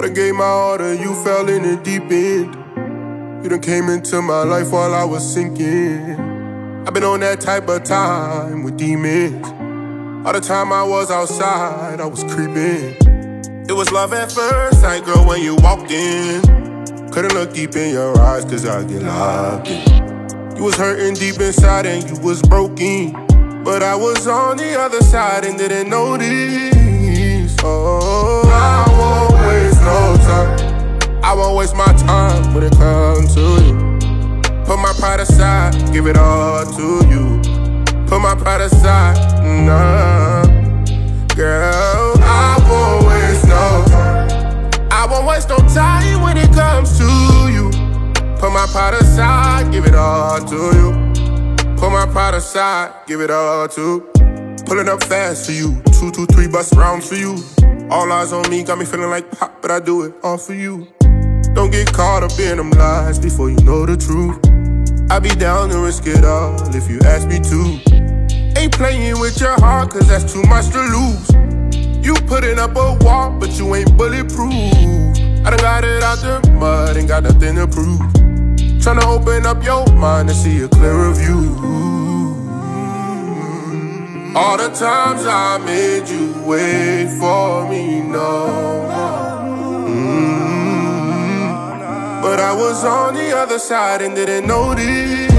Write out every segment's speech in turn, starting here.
I done gave my all to you, fell in the deep end. You done came into my life while I was sinking. I've been on that type of time with demons. All the time I was outside, I was creeping. It was love at first sight, girl, when you walked in. Couldn't look deep in your eyes, cause I get locked in. You was hurting deep inside and you was broken. But I was on the other side and didn't notice. Oh, pride aside, give it all to you. Put my pride aside, nah. Girl, I won't waste no time. I won't waste no time when it comes to you. Put my pride aside, give it all to you. Put my pride aside, give it all to. Pulling up fast for you. Two, two, three bus rounds for you. All eyes on me, got me feeling like Pac, but I do it all for you. Don't get caught up in them lies before you know the truth. I be down to risk it all if you ask me to. Ain't playing with your heart, cause that's too much to lose. You putting up a wall, but you ain't bulletproof. I done got it out the mud, ain't got nothing to prove. Tryna open up your mind to see a clearer view. All the times I made you wait for me, no. I was on the other side and didn't notice.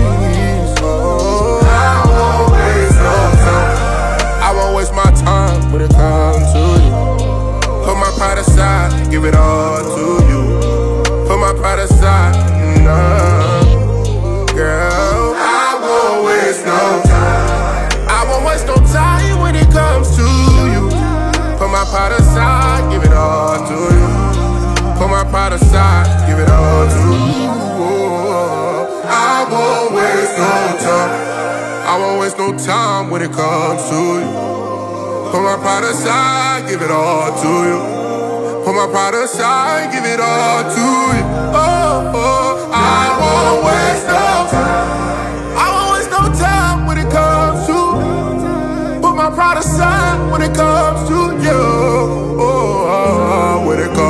Oh, I won't waste no time. I won't waste my time when it comes to you. Put my pride aside, give it all to you. Put my pride aside, nah. Girl, I won't waste no time. I won't waste no time when it comes to you. Put my pride aside, give it all to you. My pride aside, give it all to you. I won't waste no time. I won't waste no time when it comes to you. Put my pride aside, give it all to you. Put my pride aside, give it all to you. Oh, oh, I won't waste no time. I won't waste no time when it comes to. Put my pride aside when it comes to you. Oh, oh, oh,